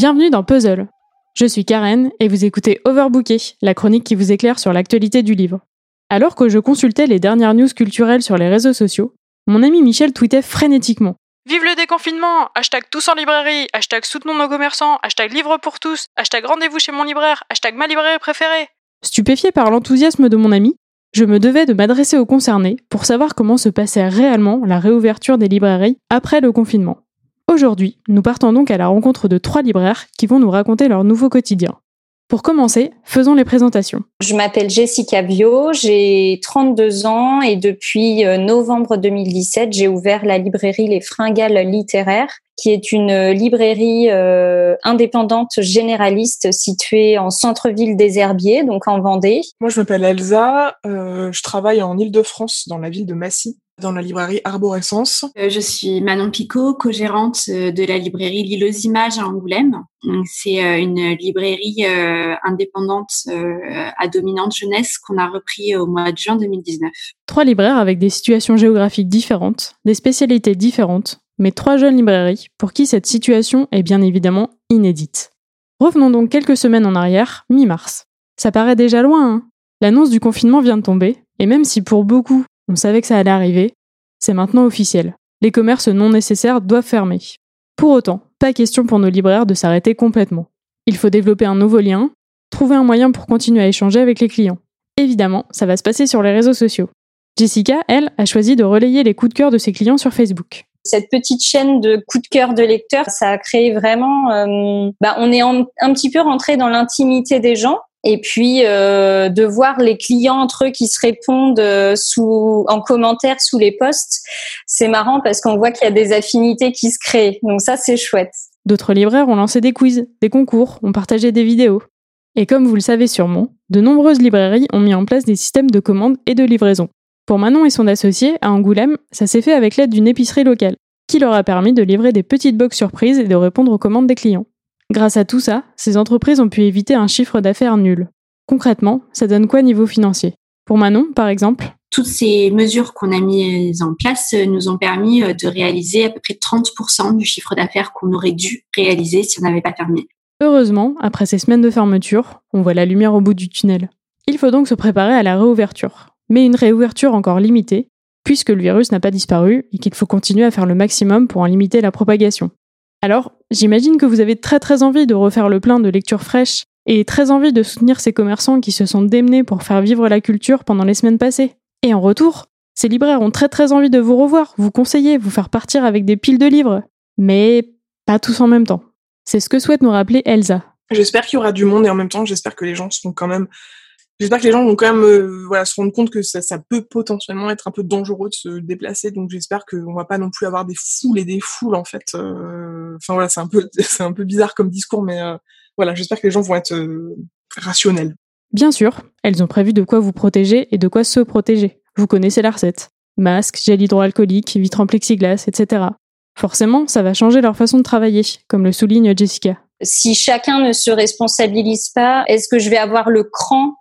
Bienvenue dans Puzzle. Je suis Karen et vous écoutez Overbooké, la chronique qui vous éclaire sur l'actualité du livre. Alors que je consultais les dernières news culturelles sur les réseaux sociaux, mon ami Michel tweetait frénétiquement. Vive le déconfinement Hashtag tous en librairie Hashtag soutenons nos commerçants Hashtag livre pour tous Hashtag rendez-vous chez mon libraire Hashtag ma librairie préférée Stupéfié par l'enthousiasme de mon ami, je me devais de m'adresser aux concernés pour savoir comment se passait réellement la réouverture des librairies après le confinement. Aujourd'hui, nous partons donc à la rencontre de trois libraires qui vont nous raconter leur nouveau quotidien. Pour commencer, faisons les présentations. Je m'appelle Jessica Bio, j'ai 32 ans et depuis euh, novembre 2017, j'ai ouvert la librairie Les Fringales littéraires, qui est une librairie euh, indépendante généraliste située en centre-ville des Herbiers, donc en Vendée. Moi, je m'appelle Elsa, euh, je travaille en Île-de-France, dans la ville de Massy dans la librairie Arborescence. Euh, je suis Manon Picot, co-gérante euh, de la librairie L'île aux images à Angoulême. C'est euh, une librairie indépendante à dominante jeunesse qu'on a repris au mois de juin 2019. Trois libraires avec des situations géographiques différentes, des spécialités différentes, mais trois jeunes librairies pour qui cette situation est bien évidemment inédite. Revenons donc quelques semaines en arrière, mi-mars. Ça paraît déjà loin, hein L'annonce du confinement vient de tomber, et même si pour beaucoup on savait que ça allait arriver. C'est maintenant officiel. Les commerces non nécessaires doivent fermer. Pour autant, pas question pour nos libraires de s'arrêter complètement. Il faut développer un nouveau lien, trouver un moyen pour continuer à échanger avec les clients. Évidemment, ça va se passer sur les réseaux sociaux. Jessica, elle, a choisi de relayer les coups de cœur de ses clients sur Facebook. Cette petite chaîne de coups de cœur de lecteurs, ça a créé vraiment. Euh, bah, on est un petit peu rentré dans l'intimité des gens et puis euh, de voir les clients entre eux qui se répondent euh, sous en commentaire sous les posts, c'est marrant parce qu'on voit qu'il y a des affinités qui se créent. Donc ça c'est chouette. D'autres libraires ont lancé des quiz, des concours, ont partagé des vidéos. Et comme vous le savez sûrement, de nombreuses librairies ont mis en place des systèmes de commande et de livraison. Pour Manon et son associé, à Angoulême, ça s'est fait avec l'aide d'une épicerie locale, qui leur a permis de livrer des petites box surprises et de répondre aux commandes des clients. Grâce à tout ça, ces entreprises ont pu éviter un chiffre d'affaires nul. Concrètement, ça donne quoi niveau financier? Pour Manon, par exemple? Toutes ces mesures qu'on a mises en place nous ont permis euh, de réaliser à peu près 30% du chiffre d'affaires qu'on aurait dû réaliser si on n'avait pas fermé. Heureusement, après ces semaines de fermeture, on voit la lumière au bout du tunnel. Il faut donc se préparer à la réouverture. Mais une réouverture encore limitée, puisque le virus n'a pas disparu et qu'il faut continuer à faire le maximum pour en limiter la propagation. Alors, j'imagine que vous avez très très envie de refaire le plein de lectures fraîches et très envie de soutenir ces commerçants qui se sont démenés pour faire vivre la culture pendant les semaines passées. Et en retour, ces libraires ont très très envie de vous revoir, vous conseiller, vous faire partir avec des piles de livres. Mais pas tous en même temps. C'est ce que souhaite nous rappeler Elsa. J'espère qu'il y aura du monde et en même temps, j'espère que les gens seront quand même j'espère que les gens vont quand même euh, voilà se rendre compte que ça, ça, peut potentiellement être un peu dangereux de se déplacer. Donc j'espère qu'on va pas non plus avoir des foules et des foules en fait euh, enfin voilà c'est un peu c'est un peu bizarre comme discours mais euh, voilà j'espère que les gens vont être rationnels. Bien sûr elles ont prévu de quoi vous protéger et de quoi se protéger. Vous connaissez la recette. Masque gel hydroalcoolique vitre en plexiglas etc forcément ça va changer leur façon de travailler comme le souligne Jessica. Si chacun ne se responsabilise pas, est-ce que je vais avoir le cran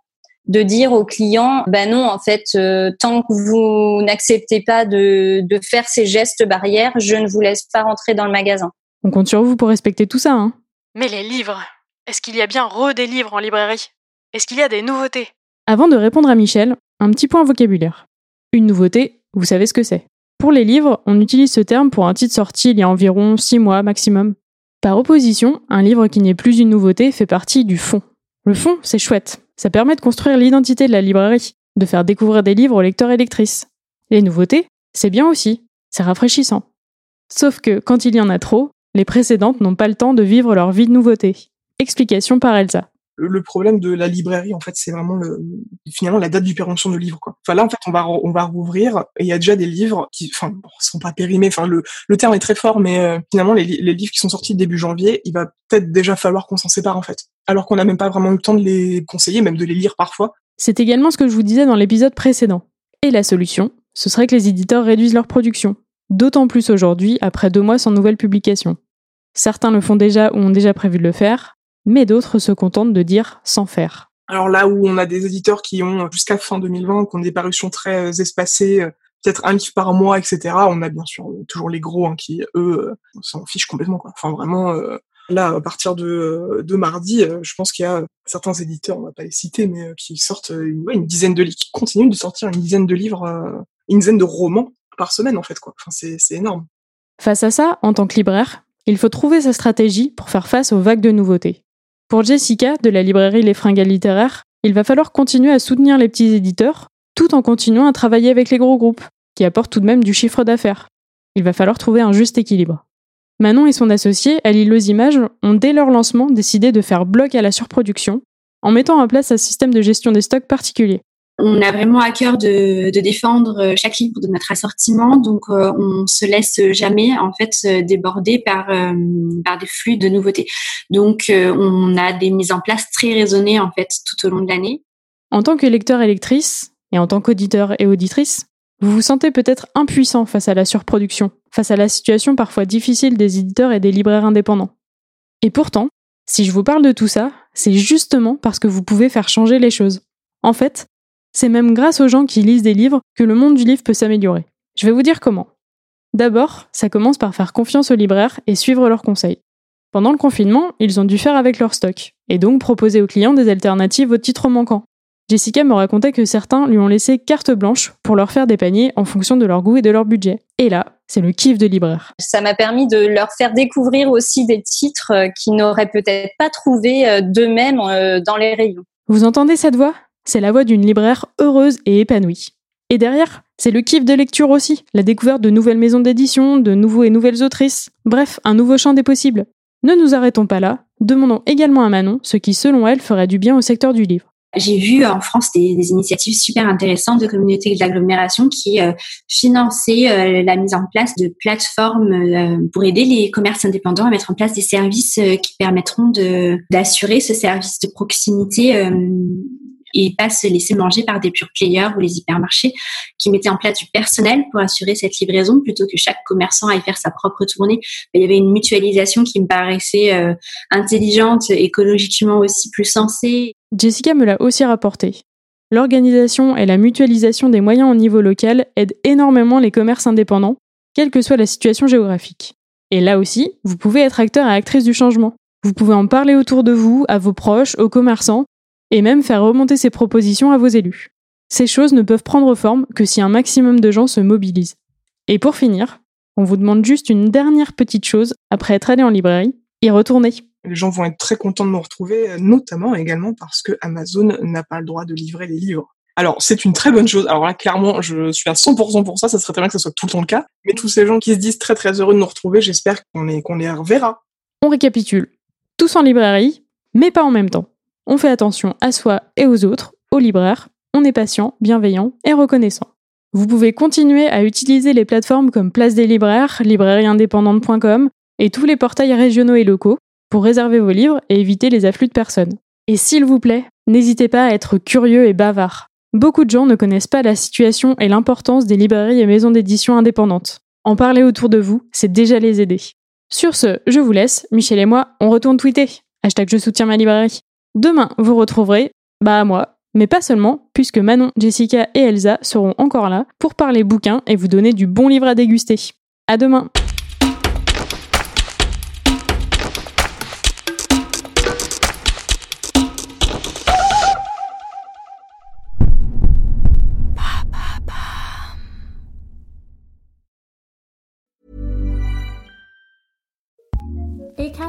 de dire aux clients, ben non, en fait, euh, tant que vous n'acceptez pas de, de faire ces gestes barrières, je ne vous laisse pas rentrer dans le magasin. On compte sur vous pour respecter tout ça, hein. Mais les livres, est-ce qu'il y a bien re des livres en librairie? Est-ce qu'il y a des nouveautés? Avant de répondre à Michel, un petit point vocabulaire. Une nouveauté, vous savez ce que c'est. Pour les livres, on utilise ce terme pour un titre sorti il y a environ 6 mois maximum. Par opposition, un livre qui n'est plus une nouveauté fait partie du fond. Le fond, c'est chouette. Ça permet de construire l'identité de la librairie, de faire découvrir des livres aux lecteurs et lectrices. Les nouveautés, c'est bien aussi, c'est rafraîchissant. Sauf que quand il y en a trop, les précédentes n'ont pas le temps de vivre leur vie de nouveauté. Explication par Elsa le problème de la librairie, en fait, c'est vraiment le, finalement la date du péremption de livres, quoi. Enfin là, en fait, on va, on va rouvrir et il y a déjà des livres qui, enfin, sont pas périmés. Enfin, le, le terme est très fort, mais euh, finalement, les, les, livres qui sont sortis début janvier, il va peut-être déjà falloir qu'on s'en sépare, en fait. Alors qu'on n'a même pas vraiment eu le temps de les conseiller, même de les lire parfois. C'est également ce que je vous disais dans l'épisode précédent. Et la solution, ce serait que les éditeurs réduisent leur production. D'autant plus aujourd'hui, après deux mois sans nouvelle publication. Certains le font déjà ou ont déjà prévu de le faire, mais d'autres se contentent de dire sans faire. Alors là où on a des éditeurs qui ont jusqu'à fin 2020, qui ont des parutions très euh, espacées, euh, peut-être un livre par mois, etc. On a bien sûr toujours les gros hein, qui, eux, euh, s'en fichent complètement. Quoi. Enfin vraiment, Là, à partir de, de mardi, je pense qu'il y a certains éditeurs, on va pas les citer, mais qui sortent une, une dizaine de livres, qui continuent de sortir une dizaine de livres, une dizaine de romans par semaine en fait quoi. Enfin, c'est énorme. Face à ça, en tant que libraire, il faut trouver sa stratégie pour faire face aux vagues de nouveautés. Pour Jessica, de la librairie Les Fringales Littéraires, il va falloir continuer à soutenir les petits éditeurs, tout en continuant à travailler avec les gros groupes, qui apportent tout de même du chiffre d'affaires. Il va falloir trouver un juste équilibre. Manon et son associé, aux images, ont dès leur lancement décidé de faire bloc à la surproduction, en mettant en place un système de gestion des stocks particulier. On a vraiment à cœur de, défendre euh, chaque livre de notre assortiment, donc euh, on se laisse jamais en fait déborder par euh, par des flux de nouveautés. Donc on a des mises en place très raisonnées en fait tout au long de l'année. En tant que lecteur et lectrice, et en tant qu'auditeur et auditrice, vous vous sentez peut-être impuissant face à la surproduction, face à la situation parfois difficile des éditeurs et des libraires indépendants. Et pourtant, si je vous parle de tout ça, c'est justement parce que vous pouvez faire changer les choses. En fait, c'est même grâce aux gens qui lisent des livres que le monde du livre peut s'améliorer. Je vais vous dire comment. D'abord, ça commence par faire confiance aux libraires et suivre leurs conseils. Pendant le confinement, ils ont dû faire avec leur stock, et donc proposer aux clients des alternatives aux titres manquants. Jessica me racontait que certains lui ont laissé carte blanche pour leur faire des paniers en fonction de leur goût et de leur budget. Et là, c'est le kiff de libraire. Ça m'a permis de leur faire découvrir aussi des titres euh, qu'ils n'auraient peut-être pas trouvé euh, d'eux-mêmes euh, dans les rayons. Vous entendez cette voix? C'est la voix d'une libraire heureuse et épanouie. Et derrière, c'est le kiff de lecture aussi, la découverte de nouvelles maisons d'édition, de nouveaux et nouvelles autrices, bref, un nouveau champ des possibles. Ne nous arrêtons pas là, demandons également à Manon ce qui, selon elle, ferait du bien au secteur du livre. J'ai vu en France des, initiatives super intéressantes de communautés d'agglomération qui euh, finançaient euh, la mise en place de plateformes euh, pour aider les commerces indépendants à mettre en place des services qui permettront d'assurer ce service de proximité et pas se laisser manger par des pure players ou les hypermarchés qui mettaient en place du personnel pour assurer cette livraison plutôt que chaque commerçant aille faire sa propre tournée. Il y avait une mutualisation qui me paraissait euh, intelligente, écologiquement aussi plus sensée. Jessica me l'a aussi rapporté. L'organisation et la mutualisation des moyens au niveau local aident énormément les commerces indépendants, quelle que soit la situation géographique. Et là aussi, vous pouvez être acteur et actrice du changement. Vous pouvez en parler autour de vous, à vos proches, aux commerçants, et même faire remonter ces propositions à vos élus. Ces choses ne peuvent prendre forme que si un maximum de gens se mobilisent. Et pour finir, on vous demande juste une dernière petite chose après être allé en librairie, y retourner. Les gens vont être très contents de nous retrouver, notamment également parce que Amazon n'a pas le droit de livrer les livres. Alors, c'est une très bonne chose. Alors là, clairement, je suis à 100% pour ça. Ça serait très bien que ce soit tout le temps le cas. Mais tous ces gens qui se disent très très heureux de nous retrouver, j'espère qu'on les, qu'on les reverra. On récapitule. Tous en librairie, mais pas en même temps. On fait attention à soi et aux autres, aux libraires. On est patient, bienveillant et reconnaissant. Vous pouvez continuer à utiliser les plateformes comme Place des libraires, librairieindépendante.com et tous les portails régionaux et locaux pour réserver vos livres et éviter les afflux de personnes. Et s'il vous plaît, n'hésitez pas à être curieux et bavard. Beaucoup de gens ne connaissent pas la situation et l'importance des librairies et maisons d'édition indépendantes. En parler autour de vous, c'est déjà les aider. Sur ce, je vous laisse, Michel et moi, on retourne tweeter. Hashtag je soutiens ma librairie. Demain, vous retrouverez, bah moi, mais pas seulement, puisque Manon, Jessica et Elsa seront encore là pour parler bouquins et vous donner du bon livre à déguster. À demain!